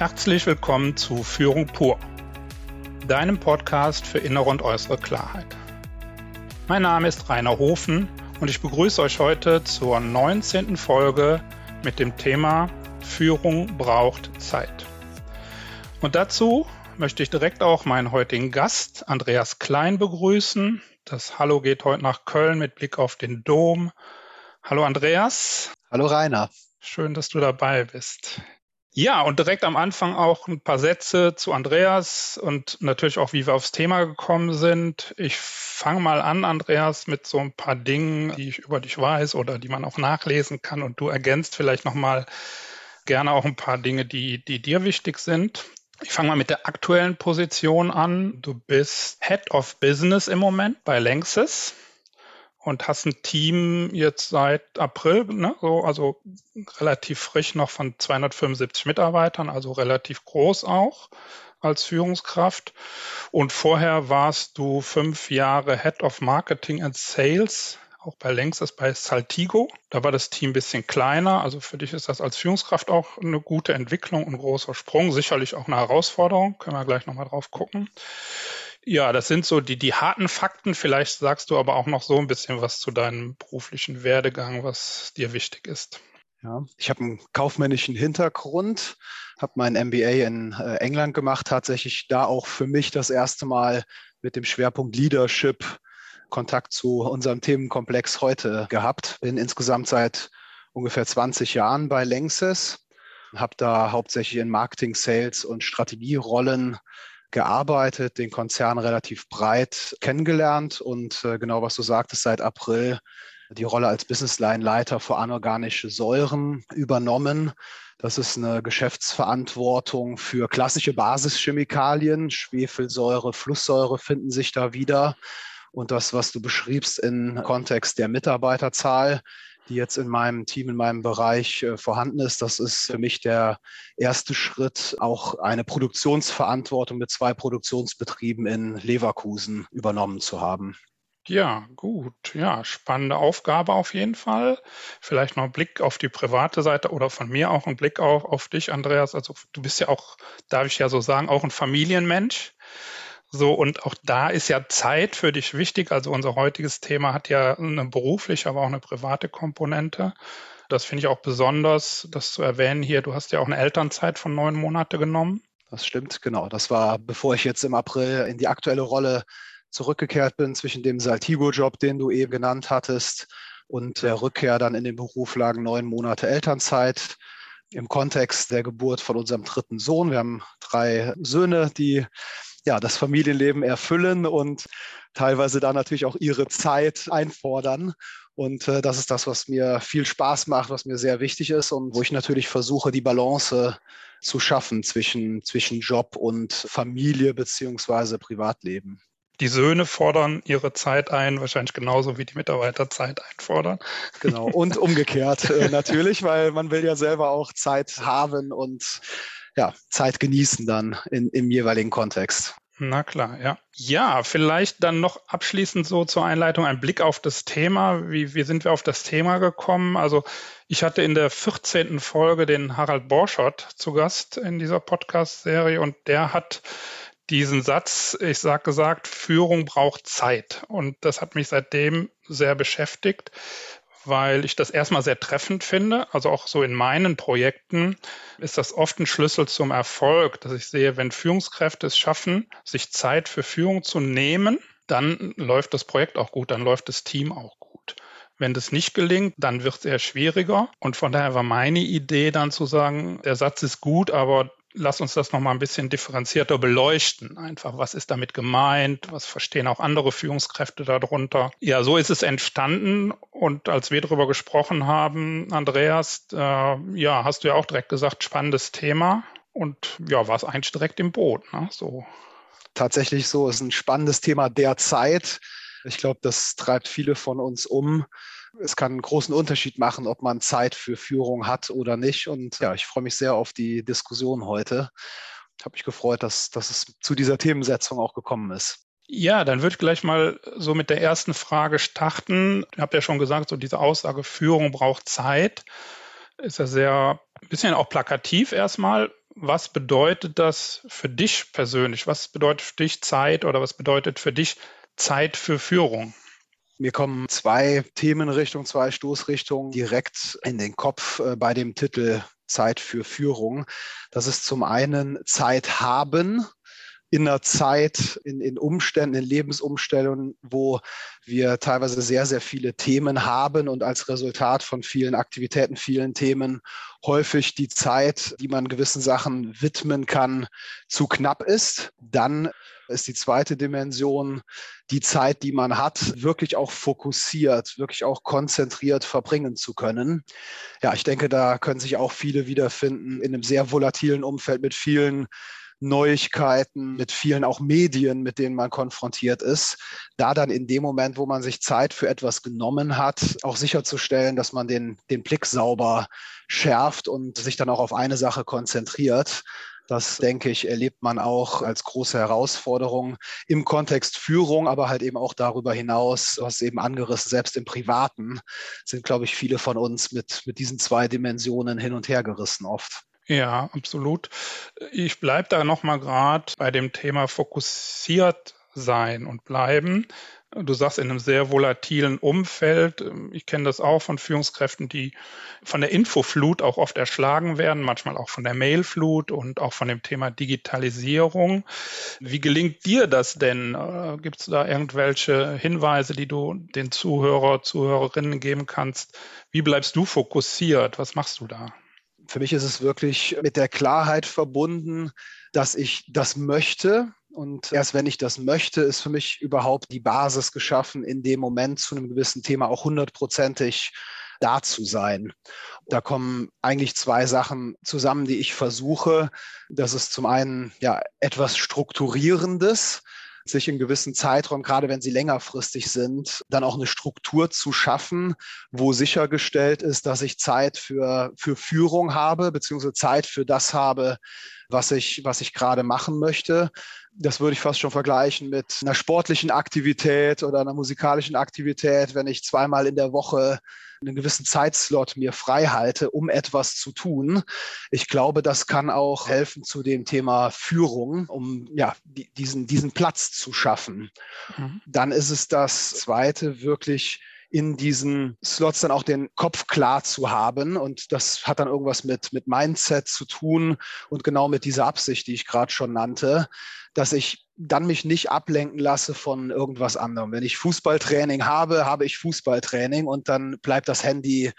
Herzlich willkommen zu Führung pur, deinem Podcast für innere und äußere Klarheit. Mein Name ist Rainer Hofen und ich begrüße euch heute zur 19. Folge mit dem Thema Führung braucht Zeit. Und dazu möchte ich direkt auch meinen heutigen Gast, Andreas Klein, begrüßen. Das Hallo geht heute nach Köln mit Blick auf den Dom. Hallo Andreas. Hallo Rainer. Schön, dass du dabei bist. Ja, und direkt am Anfang auch ein paar Sätze zu Andreas und natürlich auch, wie wir aufs Thema gekommen sind. Ich fange mal an, Andreas, mit so ein paar Dingen, die ich über dich weiß oder die man auch nachlesen kann. Und du ergänzt vielleicht nochmal gerne auch ein paar Dinge, die, die dir wichtig sind. Ich fange mal mit der aktuellen Position an. Du bist Head of Business im Moment bei Lanxess und hast ein Team jetzt seit April, ne, so, also relativ frisch noch von 275 Mitarbeitern, also relativ groß auch als Führungskraft. Und vorher warst du fünf Jahre Head of Marketing and Sales, auch bei Längstes bei Saltigo. Da war das Team ein bisschen kleiner. Also für dich ist das als Führungskraft auch eine gute Entwicklung, ein großer Sprung, sicherlich auch eine Herausforderung. Können wir gleich nochmal drauf gucken. Ja, das sind so die, die harten Fakten. Vielleicht sagst du aber auch noch so ein bisschen was zu deinem beruflichen Werdegang, was dir wichtig ist. Ja, ich habe einen kaufmännischen Hintergrund, habe mein MBA in äh, England gemacht, tatsächlich da auch für mich das erste Mal mit dem Schwerpunkt Leadership Kontakt zu unserem Themenkomplex heute gehabt. Bin insgesamt seit ungefähr 20 Jahren bei Längses, habe da hauptsächlich in Marketing, Sales und Strategierollen gearbeitet, den Konzern relativ breit kennengelernt und äh, genau was du sagtest, seit April die Rolle als Businessline-Leiter für anorganische Säuren übernommen. Das ist eine Geschäftsverantwortung für klassische Basischemikalien. Schwefelsäure, Flusssäure finden sich da wieder. Und das, was du beschriebst im Kontext der Mitarbeiterzahl, die jetzt in meinem Team, in meinem Bereich äh, vorhanden ist. Das ist für mich der erste Schritt, auch eine Produktionsverantwortung mit zwei Produktionsbetrieben in Leverkusen übernommen zu haben. Ja, gut. Ja, spannende Aufgabe auf jeden Fall. Vielleicht noch ein Blick auf die private Seite oder von mir auch ein Blick auch auf dich, Andreas. Also du bist ja auch, darf ich ja so sagen, auch ein Familienmensch. So, und auch da ist ja Zeit für dich wichtig. Also unser heutiges Thema hat ja eine berufliche, aber auch eine private Komponente. Das finde ich auch besonders, das zu erwähnen hier. Du hast ja auch eine Elternzeit von neun Monate genommen. Das stimmt, genau. Das war, bevor ich jetzt im April in die aktuelle Rolle zurückgekehrt bin, zwischen dem Saltigo-Job, den du eben genannt hattest, und der Rückkehr dann in den Beruf lagen neun Monate Elternzeit im Kontext der Geburt von unserem dritten Sohn. Wir haben drei Söhne, die ja, das Familienleben erfüllen und teilweise dann natürlich auch ihre Zeit einfordern. Und äh, das ist das, was mir viel Spaß macht, was mir sehr wichtig ist und wo ich natürlich versuche, die Balance zu schaffen zwischen, zwischen Job und Familie beziehungsweise Privatleben. Die Söhne fordern ihre Zeit ein, wahrscheinlich genauso wie die Mitarbeiter Zeit einfordern. Genau, und umgekehrt äh, natürlich, weil man will ja selber auch Zeit haben und ja, Zeit genießen dann in, im jeweiligen Kontext. Na klar, ja. Ja, vielleicht dann noch abschließend so zur Einleitung ein Blick auf das Thema. Wie, wie sind wir auf das Thema gekommen? Also ich hatte in der 14. Folge den Harald Borschott zu Gast in dieser Podcast-Serie und der hat diesen Satz, ich sag gesagt, Führung braucht Zeit. Und das hat mich seitdem sehr beschäftigt, weil ich das erstmal sehr treffend finde. Also auch so in meinen Projekten ist das oft ein Schlüssel zum Erfolg, dass ich sehe, wenn Führungskräfte es schaffen, sich Zeit für Führung zu nehmen, dann läuft das Projekt auch gut, dann läuft das Team auch gut. Wenn das nicht gelingt, dann wird es eher schwieriger. Und von daher war meine Idee dann zu sagen, der Satz ist gut, aber lass uns das nochmal ein bisschen differenzierter beleuchten. Einfach, was ist damit gemeint? Was verstehen auch andere Führungskräfte darunter? Ja, so ist es entstanden. Und als wir darüber gesprochen haben, Andreas, äh, ja, hast du ja auch direkt gesagt, spannendes Thema. Und ja, war es eigentlich direkt im Boot, ne? So. Tatsächlich so, ist ein spannendes Thema derzeit. Ich glaube, das treibt viele von uns um es kann einen großen Unterschied machen, ob man Zeit für Führung hat oder nicht. Und ja, ich freue mich sehr auf die Diskussion heute. Ich habe mich gefreut, dass, dass es zu dieser Themensetzung auch gekommen ist. Ja, dann würde ich gleich mal so mit der ersten Frage starten. Ich habe ja schon gesagt, so diese Aussage, Führung braucht Zeit, ist ja sehr ein bisschen auch plakativ erstmal. was bedeutet das für dich persönlich? Was bedeutet für dich Zeit oder was bedeutet für dich Zeit für Führung? Mir kommen zwei Themenrichtungen, zwei Stoßrichtungen direkt in den Kopf äh, bei dem Titel Zeit für Führung. Das ist zum einen Zeit haben, in einer Zeit, in, in Umständen, in Lebensumstellungen, wo wir teilweise sehr, sehr viele Themen haben und als Resultat von vielen Aktivitäten, vielen Themen häufig die Zeit, die man gewissen Sachen widmen kann, zu knapp ist. Dann ist die zweite Dimension die Zeit, die man hat, wirklich auch fokussiert, wirklich auch konzentriert verbringen zu können. Ja, ich denke, da können sich auch viele wiederfinden in einem sehr volatilen Umfeld mit vielen Neuigkeiten, mit vielen auch Medien, mit denen man konfrontiert ist, da dann in dem Moment, wo man sich Zeit für etwas genommen hat, auch sicherzustellen, dass man den, den Blick sauber schärft und sich dann auch auf eine Sache konzentriert. Das, denke ich, erlebt man auch als große Herausforderung im Kontext Führung, aber halt eben auch darüber hinaus, hast eben angerissen, selbst im Privaten sind, glaube ich, viele von uns mit, mit diesen zwei Dimensionen hin und her gerissen oft. Ja, absolut. Ich bleibe da nochmal gerade bei dem Thema fokussiert sein und bleiben. Du sagst in einem sehr volatilen Umfeld. Ich kenne das auch von Führungskräften, die von der Infoflut auch oft erschlagen werden, manchmal auch von der Mailflut und auch von dem Thema Digitalisierung. Wie gelingt dir das denn? Äh, Gibt es da irgendwelche Hinweise, die du den Zuhörer, Zuhörerinnen geben kannst? Wie bleibst du fokussiert? Was machst du da? Für mich ist es wirklich mit der Klarheit verbunden, dass ich das möchte. Und erst wenn ich das möchte, ist für mich überhaupt die Basis geschaffen, in dem Moment zu einem gewissen Thema auch hundertprozentig da zu sein. Da kommen eigentlich zwei Sachen zusammen, die ich versuche. Das ist zum einen ja etwas Strukturierendes sich in gewissen Zeitraum, gerade wenn sie längerfristig sind, dann auch eine Struktur zu schaffen, wo sichergestellt ist, dass ich Zeit für, für Führung habe, beziehungsweise Zeit für das habe, was ich, was ich gerade machen möchte. Das würde ich fast schon vergleichen mit einer sportlichen Aktivität oder einer musikalischen Aktivität, wenn ich zweimal in der Woche einen gewissen Zeitslot mir frei halte, um etwas zu tun. Ich glaube, das kann auch helfen zu dem Thema Führung, um ja, diesen, diesen Platz zu schaffen. Mhm. Dann ist es das zweite, wirklich in diesen Slots dann auch den Kopf klar zu haben. Und das hat dann irgendwas mit, mit Mindset zu tun und genau mit dieser Absicht, die ich gerade schon nannte, dass ich dann mich nicht ablenken lasse von irgendwas anderem. Wenn ich Fußballtraining habe, habe ich Fußballtraining und dann bleibt das Handy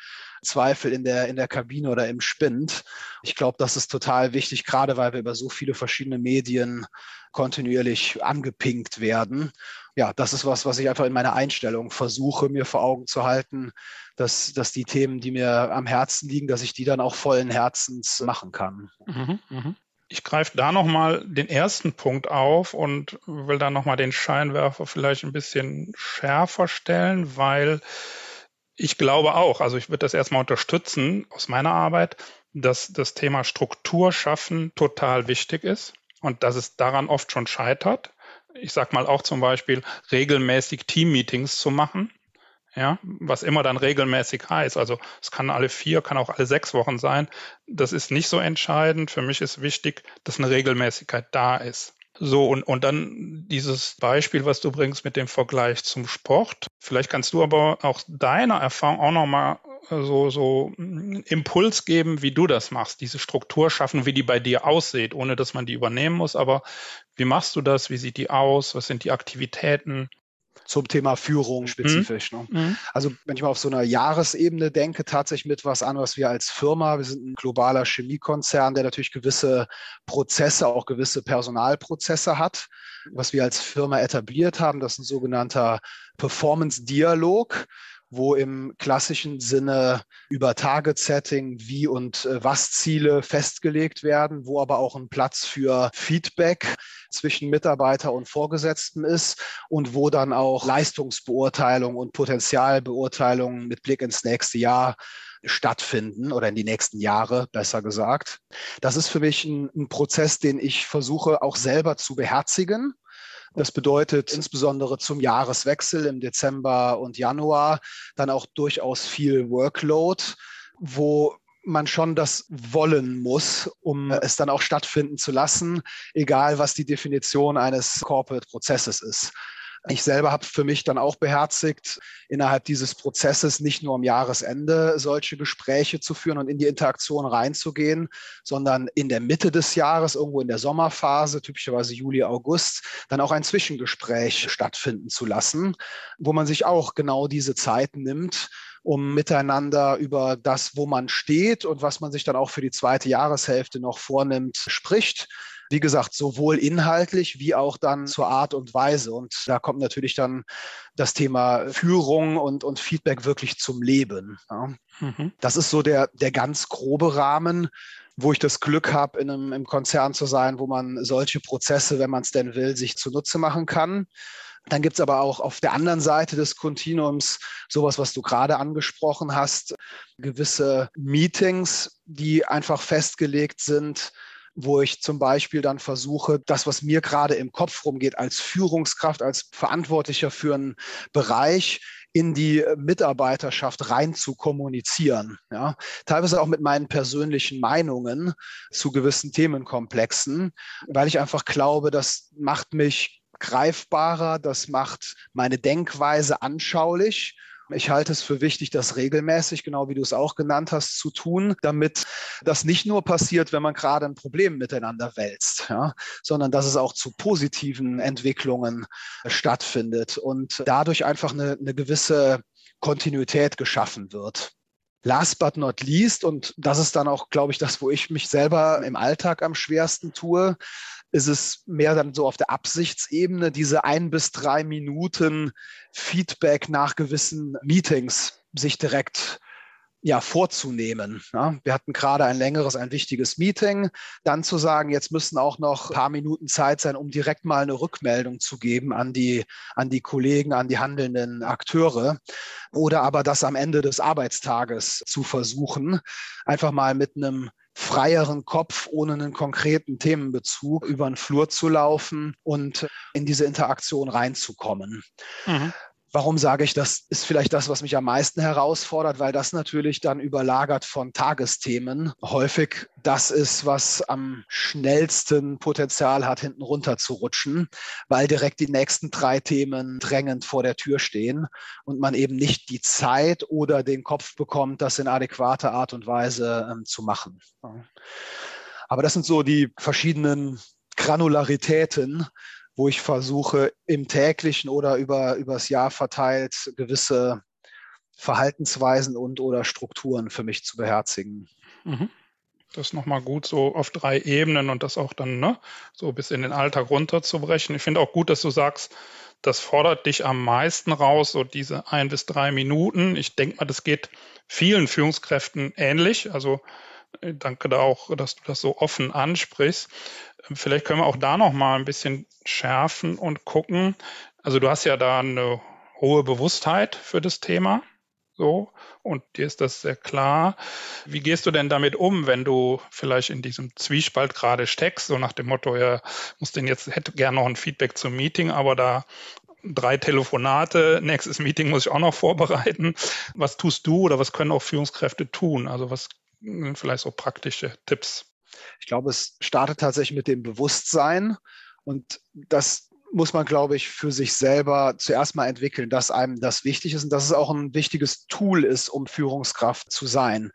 Zweifel in der, in der Kabine oder im Spind. Ich glaube, das ist total wichtig, gerade weil wir über so viele verschiedene Medien kontinuierlich angepinkt werden. Ja, das ist was, was ich einfach in meiner Einstellung versuche, mir vor Augen zu halten, dass, dass die Themen, die mir am Herzen liegen, dass ich die dann auch vollen Herzens machen kann. Mhm, mh. Ich greife da nochmal den ersten Punkt auf und will da nochmal den Scheinwerfer vielleicht ein bisschen schärfer stellen, weil ich glaube auch, also ich würde das erstmal unterstützen aus meiner Arbeit, dass das Thema Struktur schaffen total wichtig ist und dass es daran oft schon scheitert. Ich sage mal auch zum Beispiel regelmäßig Teammeetings zu machen ja, was immer dann regelmäßig heißt. Also es kann alle vier, kann auch alle sechs Wochen sein. Das ist nicht so entscheidend. Für mich ist wichtig, dass eine Regelmäßigkeit da ist. So, und, und dann dieses Beispiel, was du bringst mit dem Vergleich zum Sport. Vielleicht kannst du aber auch deiner Erfahrung auch nochmal äh, so, so einen Impuls geben, wie du das machst, diese Struktur schaffen, wie die bei dir aussieht, ohne dass man die übernehmen muss. Aber wie machst du das? Wie sieht die aus? Was sind die Aktivitäten? Zum Thema Führung mhm. spezifisch. Mhm. Ne? Also wenn ich mal auf so einer Jahresebene denke, tatsächlich mit was an, was wir als Firma, wir sind ein globaler Chemiekonzern, der natürlich gewisse Prozesse, auch gewisse Personalprozesse hat. Was wir als Firma etabliert haben, das ist ein sogenannter Performance-Dialog wo im klassischen Sinne über Target-Setting wie und äh, was Ziele festgelegt werden, wo aber auch ein Platz für Feedback zwischen Mitarbeiter und Vorgesetzten ist und wo dann auch Leistungsbeurteilung und Potenzialbeurteilung mit Blick ins nächste Jahr stattfinden oder in die nächsten Jahre, besser gesagt. Das ist für mich ein, ein Prozess, den ich versuche auch selber zu beherzigen das bedeutet insbesondere zum Jahreswechsel im Dezember und Januar dann auch durchaus viel Workload, wo man schon das wollen muss, um es dann auch stattfinden zu lassen, egal was die Definition eines Corporate-Prozesses ist. Ich selber habe für mich dann auch beherzigt, innerhalb dieses Prozesses nicht nur am Jahresende solche Gespräche zu führen und in die Interaktion reinzugehen, sondern in der Mitte des Jahres, irgendwo in der Sommerphase, typischerweise Juli, August, dann auch ein Zwischengespräch stattfinden zu lassen, wo man sich auch genau diese Zeit nimmt, um miteinander über das, wo man steht und was man sich dann auch für die zweite Jahreshälfte noch vornimmt, spricht wie gesagt, sowohl inhaltlich wie auch dann zur Art und Weise. Und da kommt natürlich dann das Thema Führung und, und Feedback wirklich zum Leben. Ja. Mhm. Das ist so der, der ganz grobe Rahmen wo ich das Glück habe, in einem im Konzern zu sein, wo man solche Prozesse, wenn man es denn will, sich zunutze machen kann. Dann gibt es aber auch auf der anderen Seite des Kontinuums sowas, was du gerade angesprochen hast, gewisse Meetings, die einfach festgelegt sind, wo ich zum Beispiel dann versuche, das, was mir gerade im Kopf rumgeht, als Führungskraft, als Verantwortlicher für einen Bereich, in die Mitarbeiterschaft rein zu kommunizieren. Ja. Teilweise auch mit meinen persönlichen Meinungen zu gewissen Themenkomplexen, weil ich einfach glaube, das macht mich greifbarer, das macht meine Denkweise anschaulich ich halte es für wichtig, das regelmäßig, genau wie du es auch genannt hast, zu tun, damit das nicht nur passiert, wenn man gerade ein Problem miteinander wälzt, ja, sondern dass es auch zu positiven Entwicklungen stattfindet und dadurch einfach eine, eine gewisse Kontinuität geschaffen wird. Last but not least, und das ist dann auch, glaube ich, das, wo ich mich selber im Alltag am schwersten tue, ist es mehr dann so auf der Absichtsebene, diese ein bis drei Minuten Feedback nach gewissen Meetings sich direkt ja, vorzunehmen. Ja, wir hatten gerade ein längeres, ein wichtiges Meeting. Dann zu sagen, jetzt müssen auch noch ein paar Minuten Zeit sein, um direkt mal eine Rückmeldung zu geben an die, an die Kollegen, an die handelnden Akteure. Oder aber das am Ende des Arbeitstages zu versuchen, einfach mal mit einem freieren Kopf ohne einen konkreten Themenbezug über den Flur zu laufen und in diese Interaktion reinzukommen. Mhm. Warum sage ich, das ist vielleicht das, was mich am meisten herausfordert, weil das natürlich dann überlagert von Tagesthemen häufig das ist, was am schnellsten Potenzial hat, hinten runter zu rutschen, weil direkt die nächsten drei Themen drängend vor der Tür stehen und man eben nicht die Zeit oder den Kopf bekommt, das in adäquater Art und Weise ähm, zu machen. Aber das sind so die verschiedenen Granularitäten, wo ich versuche, im täglichen oder über übers Jahr verteilt gewisse Verhaltensweisen und oder Strukturen für mich zu beherzigen. Mhm. Das ist nochmal gut, so auf drei Ebenen und das auch dann ne, so bis in den Alltag runterzubrechen. Ich finde auch gut, dass du sagst, das fordert dich am meisten raus, so diese ein bis drei Minuten. Ich denke mal, das geht vielen Führungskräften ähnlich. Also danke da auch, dass du das so offen ansprichst. Vielleicht können wir auch da noch mal ein bisschen schärfen und gucken. Also du hast ja da eine hohe Bewusstheit für das Thema. So, und dir ist das sehr klar. Wie gehst du denn damit um, wenn du vielleicht in diesem Zwiespalt gerade steckst, so nach dem Motto, ja, muss denn jetzt, hätte gerne noch ein Feedback zum Meeting, aber da drei Telefonate, nächstes Meeting muss ich auch noch vorbereiten. Was tust du oder was können auch Führungskräfte tun? Also was vielleicht so praktische Tipps? Ich glaube, es startet tatsächlich mit dem Bewusstsein und das muss man, glaube ich, für sich selber zuerst mal entwickeln, dass einem das wichtig ist und dass es auch ein wichtiges Tool ist, um Führungskraft zu sein.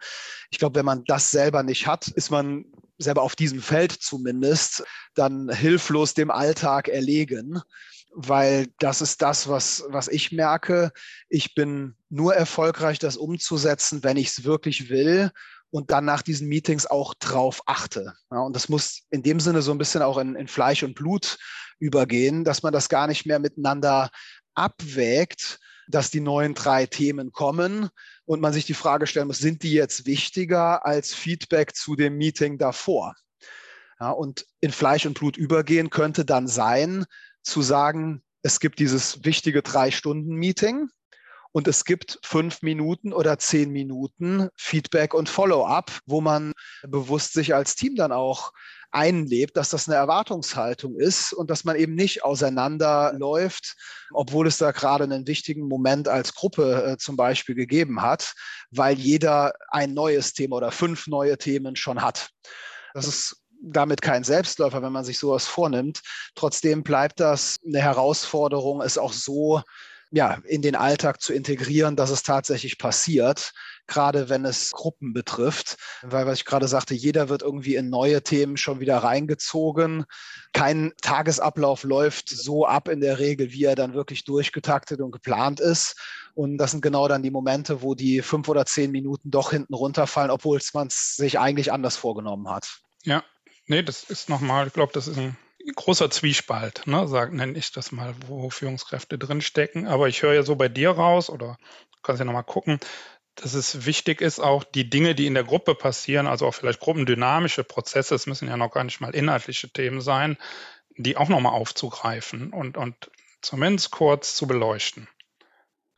Ich glaube, wenn man das selber nicht hat, ist man selber auf diesem Feld zumindest dann hilflos dem Alltag erlegen, weil das ist das, was, was ich merke. Ich bin nur erfolgreich, das umzusetzen, wenn ich es wirklich will und dann nach diesen Meetings auch drauf achte. Ja, und das muss in dem Sinne so ein bisschen auch in, in Fleisch und Blut übergehen, dass man das gar nicht mehr miteinander abwägt, dass die neuen drei Themen kommen und man sich die Frage stellen muss, sind die jetzt wichtiger als Feedback zu dem Meeting davor? Ja, und in Fleisch und Blut übergehen könnte dann sein, zu sagen, es gibt dieses wichtige Drei-Stunden-Meeting und es gibt fünf Minuten oder zehn Minuten Feedback und Follow-up, wo man bewusst sich als Team dann auch einlebt, dass das eine Erwartungshaltung ist und dass man eben nicht auseinanderläuft, obwohl es da gerade einen wichtigen Moment als Gruppe äh, zum Beispiel gegeben hat, weil jeder ein neues Thema oder fünf neue Themen schon hat. Das ist damit kein Selbstläufer, wenn man sich sowas vornimmt. Trotzdem bleibt das eine Herausforderung, es auch so ja, in den Alltag zu integrieren, dass es tatsächlich passiert, gerade wenn es Gruppen betrifft. Weil, was ich gerade sagte, jeder wird irgendwie in neue Themen schon wieder reingezogen. Kein Tagesablauf läuft so ab in der Regel, wie er dann wirklich durchgetaktet und geplant ist. Und das sind genau dann die Momente, wo die fünf oder zehn Minuten doch hinten runterfallen, obwohl man es sich eigentlich anders vorgenommen hat. Ja, nee, das ist nochmal, ich glaube, das ist ein großer Zwiespalt, ne, sag, nenne ich das mal, wo Führungskräfte drinstecken. Aber ich höre ja so bei dir raus, oder kannst ja nochmal gucken, dass es wichtig ist, auch die Dinge, die in der Gruppe passieren, also auch vielleicht gruppendynamische Prozesse, es müssen ja noch gar nicht mal inhaltliche Themen sein, die auch nochmal aufzugreifen und, und zumindest kurz zu beleuchten.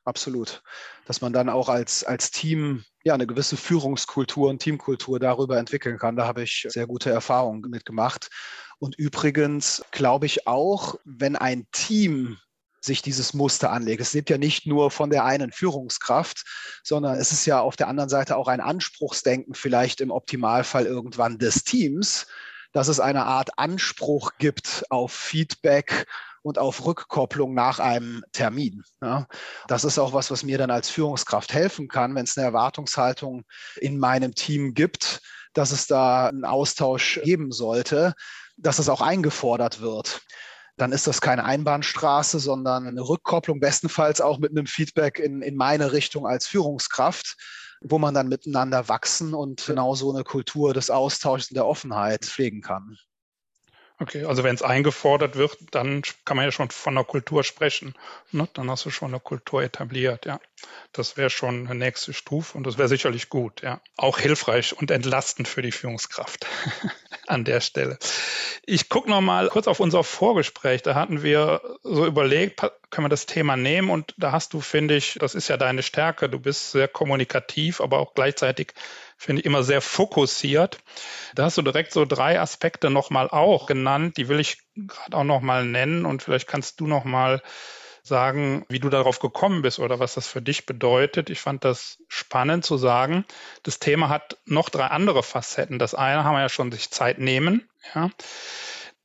Absolut. Dass man dann auch als, als Team ja eine gewisse Führungskultur und Teamkultur darüber entwickeln kann. Da habe ich sehr gute Erfahrungen mitgemacht. Und übrigens glaube ich auch, wenn ein Team sich dieses Muster anlegt. Es lebt ja nicht nur von der einen Führungskraft, sondern es ist ja auf der anderen Seite auch ein Anspruchsdenken, vielleicht im Optimalfall irgendwann des Teams, dass es eine Art Anspruch gibt auf Feedback und auf Rückkopplung nach einem Termin. Ja, das ist auch was, was mir dann als Führungskraft helfen kann, wenn es eine Erwartungshaltung in meinem Team gibt, dass es da einen Austausch geben sollte, dass es auch eingefordert wird. Dann ist das keine Einbahnstraße, sondern eine Rückkopplung, bestenfalls auch mit einem Feedback in, in meine Richtung als Führungskraft, wo man dann miteinander wachsen und genau so eine Kultur des Austauschs und der Offenheit pflegen kann. Okay, also wenn es eingefordert wird, dann kann man ja schon von einer Kultur sprechen. Ne? Dann hast du schon eine Kultur etabliert, ja. Das wäre schon eine nächste Stufe und das wäre sicherlich gut, ja. Auch hilfreich und entlastend für die Führungskraft an der Stelle. Ich gucke noch mal kurz auf unser Vorgespräch. Da hatten wir so überlegt, können wir das Thema nehmen und da hast du, finde ich, das ist ja deine Stärke. Du bist sehr kommunikativ, aber auch gleichzeitig finde ich immer sehr fokussiert. Da hast du direkt so drei Aspekte nochmal auch genannt, die will ich gerade auch nochmal nennen und vielleicht kannst du nochmal sagen, wie du darauf gekommen bist oder was das für dich bedeutet. Ich fand das spannend zu sagen. Das Thema hat noch drei andere Facetten. Das eine haben wir ja schon sich Zeit nehmen. Ja.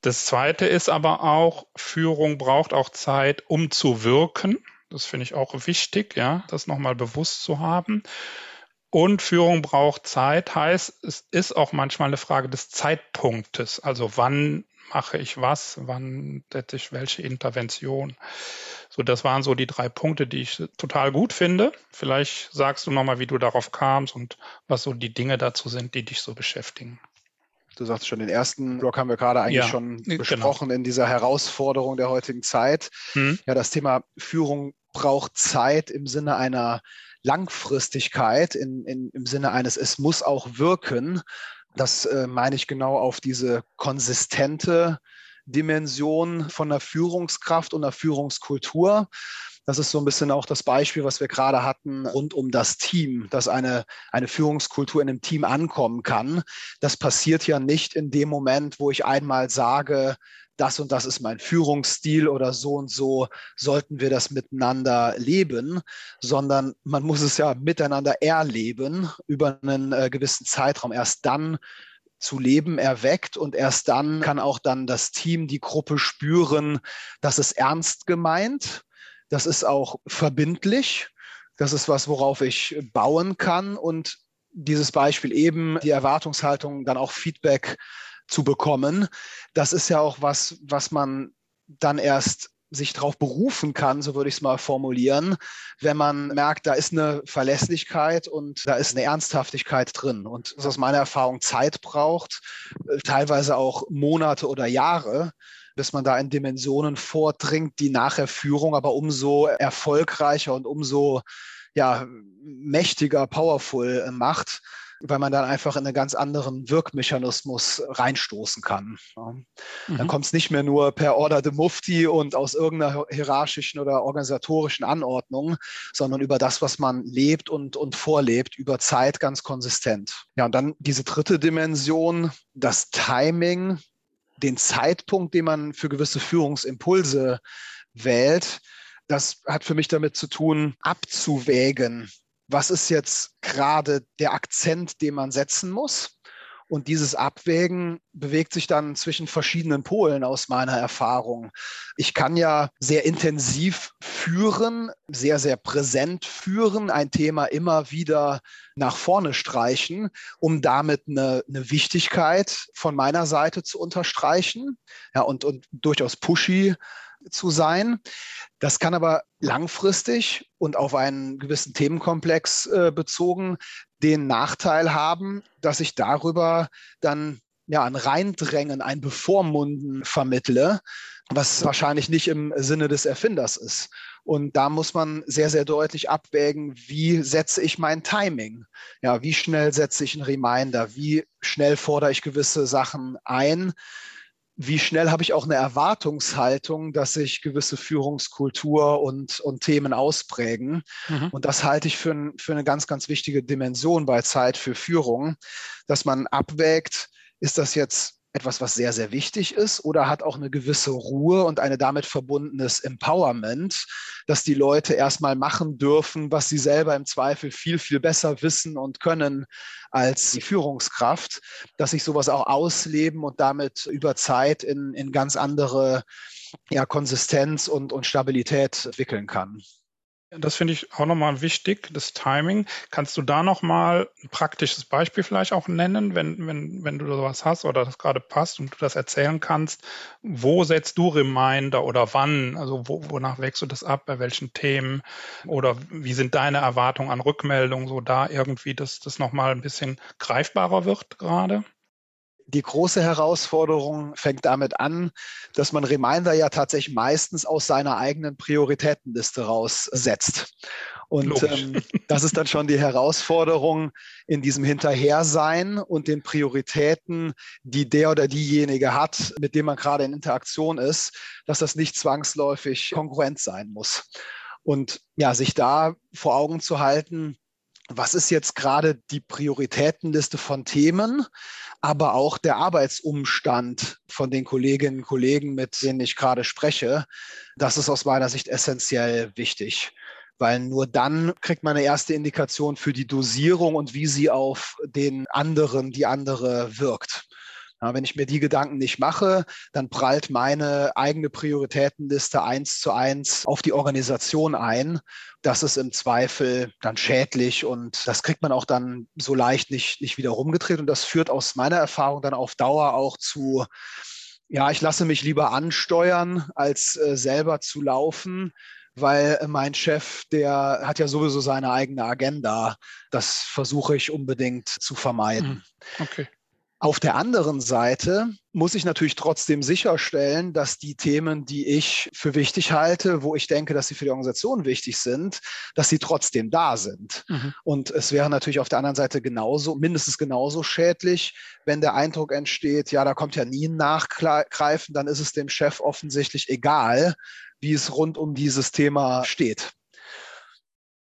Das zweite ist aber auch, Führung braucht auch Zeit, um zu wirken. Das finde ich auch wichtig, ja, das nochmal bewusst zu haben. Und Führung braucht Zeit, heißt, es ist auch manchmal eine Frage des Zeitpunktes. Also wann mache ich was, wann setze ich welche Intervention. So, das waren so die drei Punkte, die ich total gut finde. Vielleicht sagst du nochmal, wie du darauf kamst und was so die Dinge dazu sind, die dich so beschäftigen. Du sagst schon, den ersten Block haben wir gerade eigentlich ja, schon genau. besprochen genau. in dieser Herausforderung der heutigen Zeit. Hm. Ja, das Thema Führung braucht Zeit im Sinne einer Langfristigkeit in, in, im Sinne eines, es muss auch wirken. Das äh, meine ich genau auf diese konsistente Dimension von der Führungskraft und der Führungskultur. Das ist so ein bisschen auch das Beispiel, was wir gerade hatten, rund um das Team, dass eine, eine Führungskultur in einem Team ankommen kann. Das passiert ja nicht in dem Moment, wo ich einmal sage, das und das ist mein Führungsstil oder so und so sollten wir das miteinander leben, sondern man muss es ja miteinander erleben über einen äh, gewissen Zeitraum. Erst dann zu leben erweckt und erst dann kann auch dann das Team, die Gruppe spüren, dass es ernst gemeint, das ist auch verbindlich, das ist was, worauf ich bauen kann und dieses Beispiel eben, die Erwartungshaltung, dann auch Feedback zu bekommen. Das ist ja auch was, was man dann erst sich darauf berufen kann, so würde ich es mal formulieren, wenn man merkt, da ist eine Verlässlichkeit und da ist eine Ernsthaftigkeit drin. Und das aus meiner Erfahrung Zeit braucht, äh, teilweise auch Monate oder Jahre, bis man da in Dimensionen vordringt, die nachher Führung aber umso erfolgreicher und umso ja, mächtiger, powerful macht weil man dann einfach in einen ganz anderen Wirkmechanismus reinstoßen kann. Mhm. Dann kommt es nicht mehr nur per Order de Mufti und aus irgendeiner hierarchischen oder organisatorischen Anordnung, sondern über das, was man lebt und, und vorlebt, über Zeit ganz konsistent. Ja, und dann diese dritte Dimension, das Timing, den Zeitpunkt, den man für gewisse Führungsimpulse wählt, das hat für mich damit zu tun, abzuwägen, was ist jetzt gerade der Akzent, den man setzen muss. Und dieses Abwägen bewegt sich dann zwischen verschiedenen Polen aus meiner Erfahrung. Ich kann ja sehr intensiv führen, sehr, sehr präsent führen, ein Thema immer wieder nach vorne streichen, um damit eine, eine Wichtigkeit von meiner Seite zu unterstreichen ja, und, und durchaus pushy zu sein. Das kann aber langfristig und auf einen gewissen Themenkomplex äh, bezogen den Nachteil haben, dass ich darüber dann ja ein Reindrängen, ein Bevormunden vermittle, was wahrscheinlich nicht im Sinne des Erfinders ist. Und da muss man sehr, sehr deutlich abwägen, wie setze ich mein Timing? Ja, wie schnell setze ich einen Reminder? Wie schnell fordere ich gewisse Sachen ein? Wie schnell habe ich auch eine Erwartungshaltung, dass sich gewisse Führungskultur und, und Themen ausprägen. Mhm. Und das halte ich für, für eine ganz, ganz wichtige Dimension bei Zeit für Führung, dass man abwägt, ist das jetzt etwas, was sehr, sehr wichtig ist oder hat auch eine gewisse Ruhe und eine damit verbundenes Empowerment, dass die Leute erstmal machen dürfen, was sie selber im Zweifel viel, viel besser wissen und können als die Führungskraft, dass sich sowas auch ausleben und damit über Zeit in, in ganz andere ja, Konsistenz und, und Stabilität entwickeln kann. Das finde ich auch nochmal wichtig, das Timing. Kannst du da nochmal ein praktisches Beispiel vielleicht auch nennen, wenn, wenn, wenn du sowas hast oder das gerade passt und du das erzählen kannst? Wo setzt du Reminder oder wann? Also wo, wonach wächst du das ab? Bei welchen Themen? Oder wie sind deine Erwartungen an Rückmeldungen so da irgendwie, dass das nochmal ein bisschen greifbarer wird gerade? Die große Herausforderung fängt damit an, dass man Reminder ja tatsächlich meistens aus seiner eigenen Prioritätenliste raussetzt. Und ähm, das ist dann schon die Herausforderung in diesem Hinterhersein und den Prioritäten, die der oder diejenige hat, mit dem man gerade in Interaktion ist, dass das nicht zwangsläufig konkurrent sein muss. Und ja, sich da vor Augen zu halten, was ist jetzt gerade die Prioritätenliste von Themen, aber auch der Arbeitsumstand von den Kolleginnen und Kollegen, mit denen ich gerade spreche. Das ist aus meiner Sicht essentiell wichtig weil nur dann kriegt man eine erste Indikation für die Dosierung und wie sie auf den anderen, die andere wirkt. Ja, wenn ich mir die Gedanken nicht mache, dann prallt meine eigene Prioritätenliste eins zu eins auf die Organisation ein. Das ist im Zweifel dann schädlich und das kriegt man auch dann so leicht nicht, nicht wieder rumgedreht. Und das führt aus meiner Erfahrung dann auf Dauer auch zu, ja, ich lasse mich lieber ansteuern, als äh, selber zu laufen weil mein Chef, der hat ja sowieso seine eigene Agenda. Das versuche ich unbedingt zu vermeiden. Mhm. Okay. Auf der anderen Seite muss ich natürlich trotzdem sicherstellen, dass die Themen, die ich für wichtig halte, wo ich denke, dass sie für die Organisation wichtig sind, dass sie trotzdem da sind. Mhm. Und es wäre natürlich auf der anderen Seite genauso, mindestens genauso schädlich, wenn der Eindruck entsteht, ja, da kommt ja nie ein Nachgreifen, dann ist es dem Chef offensichtlich egal, wie es rund um dieses Thema steht.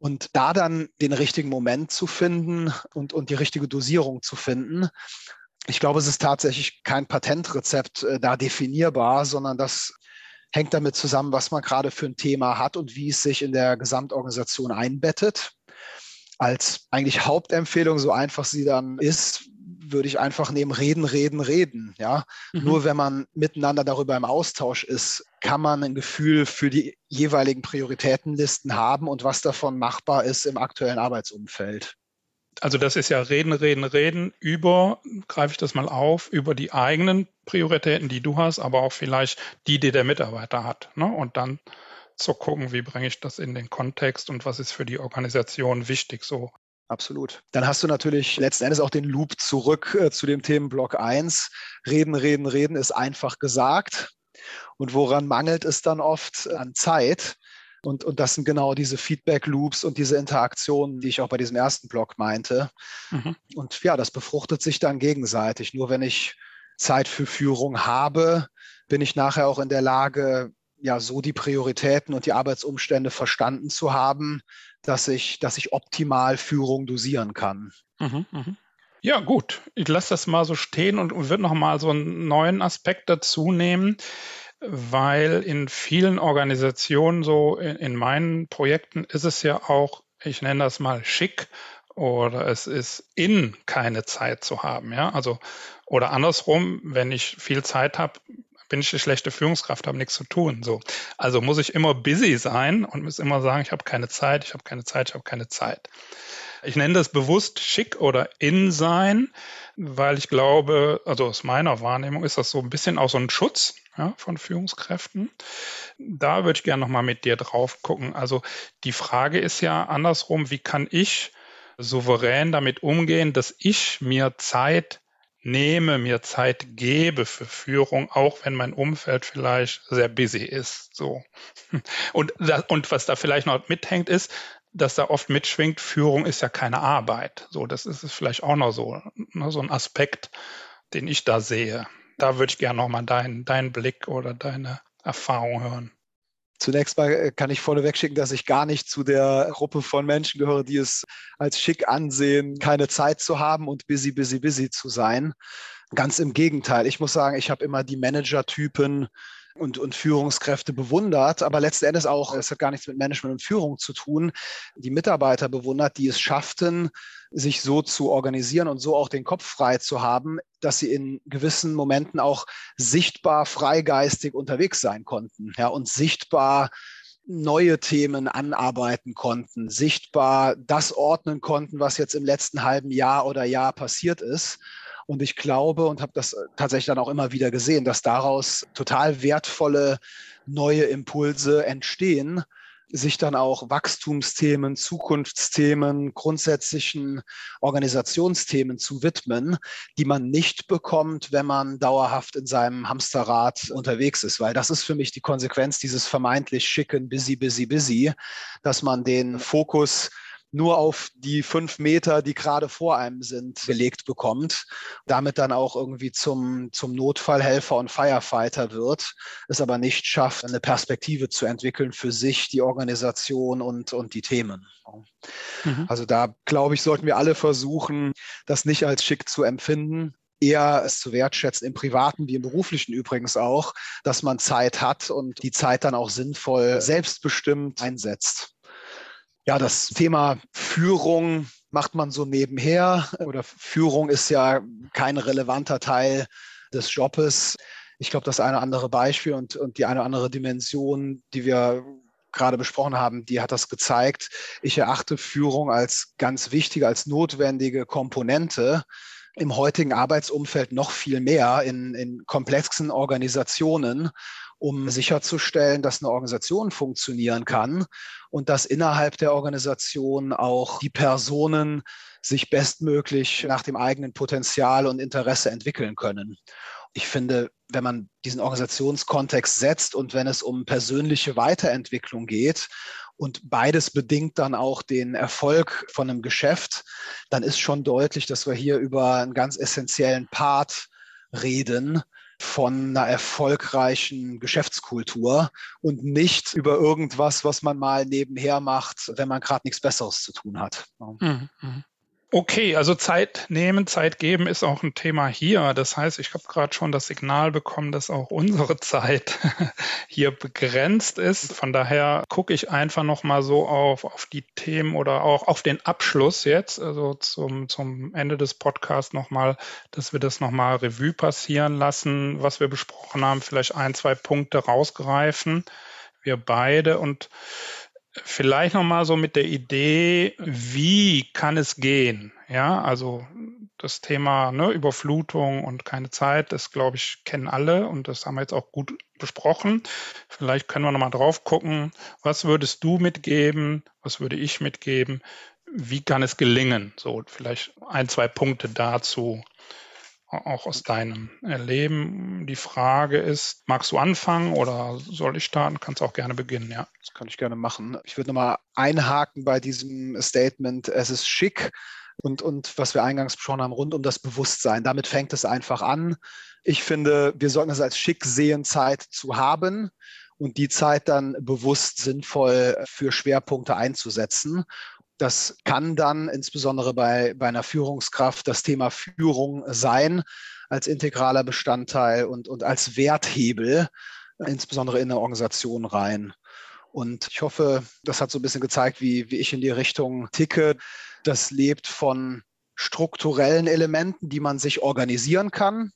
Und da dann den richtigen Moment zu finden und, und die richtige Dosierung zu finden, ich glaube, es ist tatsächlich kein Patentrezept äh, da definierbar, sondern das hängt damit zusammen, was man gerade für ein Thema hat und wie es sich in der Gesamtorganisation einbettet. Als eigentlich Hauptempfehlung, so einfach sie dann ist, würde ich einfach nehmen, reden, reden, reden. Ja, mhm. nur wenn man miteinander darüber im Austausch ist, kann man ein Gefühl für die jeweiligen Prioritätenlisten haben und was davon machbar ist im aktuellen Arbeitsumfeld also das ist ja Reden, Reden, Reden über, greife ich das mal auf, über die eigenen Prioritäten, die du hast, aber auch vielleicht die, die der Mitarbeiter hat. Ne? Und dann zu gucken, wie bringe ich das in den Kontext und was ist für die Organisation wichtig so. Absolut. Dann hast du natürlich letzten Endes auch den Loop zurück äh, zu dem Themenblock 1. Reden, reden, reden ist einfach gesagt. Und woran mangelt es dann oft an Zeit? Und, und das sind genau diese Feedback-Loops und diese Interaktionen, die ich auch bei diesem ersten Blog meinte. Mhm. Und ja, das befruchtet sich dann gegenseitig. Nur wenn ich Zeit für Führung habe, bin ich nachher auch in der Lage, ja, so die Prioritäten und die Arbeitsumstände verstanden zu haben, dass ich, dass ich optimal Führung dosieren kann. Mhm, mh. Ja, gut. Ich lasse das mal so stehen und würde noch mal so einen neuen Aspekt dazu nehmen, weil in vielen Organisationen, so in, in meinen Projekten, ist es ja auch, ich nenne das mal schick oder es ist in keine Zeit zu haben, ja. Also oder andersrum, wenn ich viel Zeit habe, bin ich eine schlechte Führungskraft, habe nichts zu tun. So. Also muss ich immer busy sein und muss immer sagen, ich habe keine Zeit, ich habe keine Zeit, ich habe keine Zeit. Ich nenne das bewusst schick oder in sein, weil ich glaube, also aus meiner Wahrnehmung ist das so ein bisschen auch so ein Schutz ja, von Führungskräften. Da würde ich gerne nochmal mit dir drauf gucken. Also die Frage ist ja andersrum, wie kann ich souverän damit umgehen, dass ich mir Zeit nehme, mir Zeit gebe für Führung, auch wenn mein Umfeld vielleicht sehr busy ist. So. Und, das, und was da vielleicht noch mithängt, ist, dass da oft mitschwingt, Führung ist ja keine Arbeit. So, das ist es vielleicht auch noch so, ne, so ein Aspekt, den ich da sehe. Da würde ich gerne nochmal deinen, deinen Blick oder deine Erfahrung hören. Zunächst mal äh, kann ich vorneweg schicken, dass ich gar nicht zu der Gruppe von Menschen gehöre, die es als schick ansehen, keine Zeit zu haben und busy, busy, busy zu sein. Ganz im Gegenteil. Ich muss sagen, ich habe immer die Manager-Typen und, und Führungskräfte bewundert, aber letzten Endes auch, es hat gar nichts mit Management und Führung zu tun, die Mitarbeiter bewundert, die es schafften, sich so zu organisieren und so auch den Kopf frei zu haben, dass sie in gewissen Momenten auch sichtbar freigeistig unterwegs sein konnten ja, und sichtbar neue Themen anarbeiten konnten, sichtbar das ordnen konnten, was jetzt im letzten halben Jahr oder Jahr passiert ist. Und ich glaube und habe das tatsächlich dann auch immer wieder gesehen, dass daraus total wertvolle neue Impulse entstehen, sich dann auch Wachstumsthemen, Zukunftsthemen, grundsätzlichen Organisationsthemen zu widmen, die man nicht bekommt, wenn man dauerhaft in seinem Hamsterrad unterwegs ist. Weil das ist für mich die Konsequenz dieses vermeintlich schicken Busy, Busy, Busy, dass man den Fokus nur auf die fünf Meter, die gerade vor einem sind, gelegt bekommt, damit dann auch irgendwie zum, zum Notfallhelfer und Firefighter wird, es aber nicht schafft, eine Perspektive zu entwickeln für sich, die Organisation und, und die Themen. Mhm. Also da, glaube ich, sollten wir alle versuchen, das nicht als schick zu empfinden, eher es zu wertschätzen, im privaten wie im beruflichen übrigens auch, dass man Zeit hat und die Zeit dann auch sinnvoll selbstbestimmt einsetzt. Ja, das Thema Führung macht man so nebenher oder Führung ist ja kein relevanter Teil des Jobes. Ich glaube, das eine oder andere Beispiel und, und die eine oder andere Dimension, die wir gerade besprochen haben, die hat das gezeigt. Ich erachte Führung als ganz wichtige, als notwendige Komponente im heutigen Arbeitsumfeld noch viel mehr in, in komplexen Organisationen um sicherzustellen, dass eine Organisation funktionieren kann und dass innerhalb der Organisation auch die Personen sich bestmöglich nach dem eigenen Potenzial und Interesse entwickeln können. Ich finde, wenn man diesen Organisationskontext setzt und wenn es um persönliche Weiterentwicklung geht und beides bedingt dann auch den Erfolg von einem Geschäft, dann ist schon deutlich, dass wir hier über einen ganz essentiellen Part reden, von einer erfolgreichen Geschäftskultur und nicht über irgendwas, was man mal nebenher macht, wenn man gerade nichts Besseres zu tun hat. Mhm. Okay, also Zeit nehmen, Zeit geben ist auch ein Thema hier. Das heißt, ich habe gerade schon das Signal bekommen, dass auch unsere Zeit hier begrenzt ist. Von daher gucke ich einfach noch mal so auf, auf die Themen oder auch auf den Abschluss jetzt, also zum, zum Ende des Podcasts noch mal, dass wir das noch mal Revue passieren lassen, was wir besprochen haben, vielleicht ein, zwei Punkte rausgreifen. Wir beide und Vielleicht nochmal so mit der Idee, wie kann es gehen? Ja, also das Thema ne, Überflutung und keine Zeit, das glaube ich, kennen alle und das haben wir jetzt auch gut besprochen. Vielleicht können wir nochmal drauf gucken, was würdest du mitgeben, was würde ich mitgeben, wie kann es gelingen? So, vielleicht ein, zwei Punkte dazu. Auch aus deinem Erleben. Die Frage ist, magst du anfangen oder soll ich starten? Kannst auch gerne beginnen, ja. Das kann ich gerne machen. Ich würde nochmal einhaken bei diesem Statement, es ist schick und, und was wir eingangs besprochen haben, rund um das Bewusstsein. Damit fängt es einfach an. Ich finde, wir sollten es als schick sehen, Zeit zu haben und die Zeit dann bewusst sinnvoll für Schwerpunkte einzusetzen. Das kann dann insbesondere bei, bei einer Führungskraft das Thema Führung sein als integraler Bestandteil und, und als Werthebel, insbesondere in eine Organisation rein. Und ich hoffe, das hat so ein bisschen gezeigt, wie, wie ich in die Richtung ticke. Das lebt von strukturellen Elementen, die man sich organisieren kann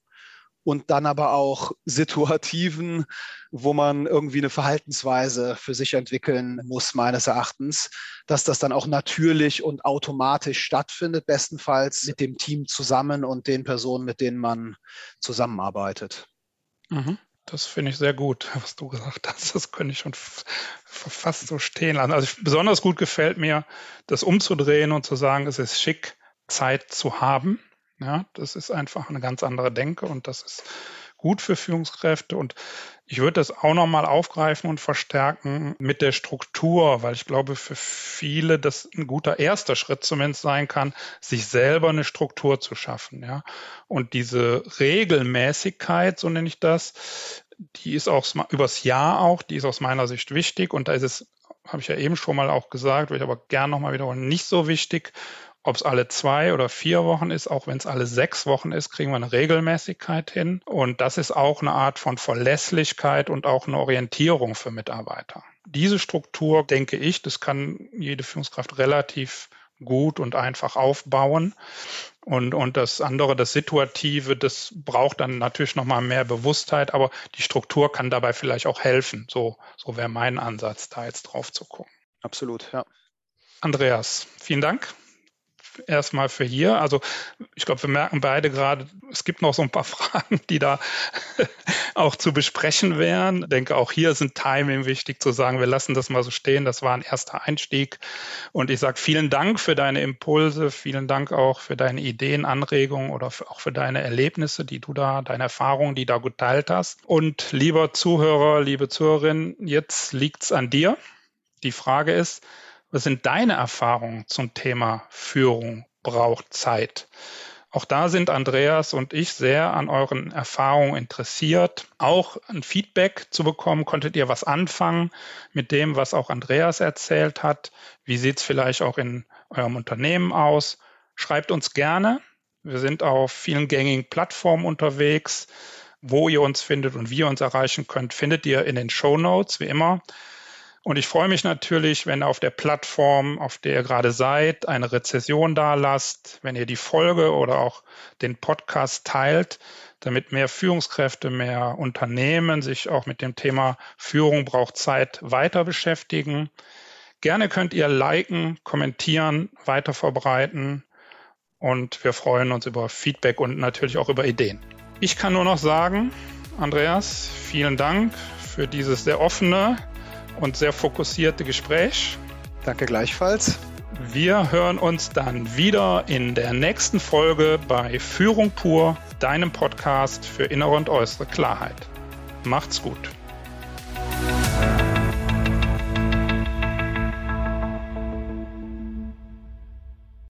und dann aber auch Situativen, wo man irgendwie eine Verhaltensweise für sich entwickeln muss, meines Erachtens, dass das dann auch natürlich und automatisch stattfindet, bestenfalls mit dem Team zusammen und den Personen, mit denen man zusammenarbeitet. Mhm. Das finde ich sehr gut, was du gesagt hast. Das könnte ich schon fast so stehen lassen. Also ich, besonders gut gefällt mir, das umzudrehen und zu sagen, es ist schick, Zeit zu haben ja, das ist einfach eine ganz andere Denke und das ist gut für Führungskräfte. Und ich würde das auch nochmal aufgreifen und verstärken mit der Struktur, weil ich glaube, für viele das ein guter erster Schritt zumindest sein kann, sich selber eine Struktur zu schaffen. Ja. Und diese Regelmäßigkeit, so nenne ich das, die ist auch übers Jahr auch, die ist aus meiner Sicht wichtig. Und da ist es, habe ich ja eben schon mal auch gesagt, würde ich aber gern nochmal wiederholen, nicht so wichtig, ob es alle zwei oder vier Wochen ist, auch wenn es alle sechs Wochen ist, kriegen wir eine Regelmäßigkeit hin. Und das ist auch eine Art von Verlässlichkeit und auch eine Orientierung für Mitarbeiter. Diese Struktur, denke ich, das kann jede Führungskraft relativ gut und einfach aufbauen. Und, und das andere, das Situative, das braucht dann natürlich nochmal mehr Bewusstheit, aber die Struktur kann dabei vielleicht auch helfen. So, so wäre mein Ansatz, da jetzt drauf zu gucken. Absolut, ja. Andreas, vielen Dank erstmal für hier. Also ich glaube, wir merken beide gerade, es gibt noch so ein paar Fragen, die da auch zu besprechen wären. Ich denke, auch hier sind Timing wichtig zu sagen, wir lassen das mal so stehen. Das war ein erster Einstieg. Und ich sage vielen Dank für deine Impulse, vielen Dank auch für deine Ideen, Anregungen oder auch für deine Erlebnisse, die du da, deine Erfahrungen, die da geteilt hast. Und lieber Zuhörer, liebe Zuhörerin, jetzt liegt's an dir. Die Frage ist, was sind deine Erfahrungen zum Thema Führung braucht Zeit? Auch da sind Andreas und ich sehr an euren Erfahrungen interessiert. Auch ein Feedback zu bekommen, konntet ihr was anfangen mit dem, was auch Andreas erzählt hat? Wie sieht es vielleicht auch in eurem Unternehmen aus? Schreibt uns gerne. Wir sind auf vielen gängigen Plattformen unterwegs. Wo ihr uns findet und wie ihr uns erreichen könnt, findet ihr in den Show Notes, wie immer. Und ich freue mich natürlich, wenn auf der Plattform, auf der ihr gerade seid, eine Rezession da lasst, wenn ihr die Folge oder auch den Podcast teilt, damit mehr Führungskräfte, mehr Unternehmen sich auch mit dem Thema Führung braucht Zeit weiter beschäftigen. Gerne könnt ihr liken, kommentieren, weiter verbreiten und wir freuen uns über Feedback und natürlich auch über Ideen. Ich kann nur noch sagen, Andreas, vielen Dank für dieses sehr offene, und sehr fokussierte Gespräch. Danke gleichfalls. Wir hören uns dann wieder in der nächsten Folge bei Führung pur, deinem Podcast für innere und äußere Klarheit. Macht's gut.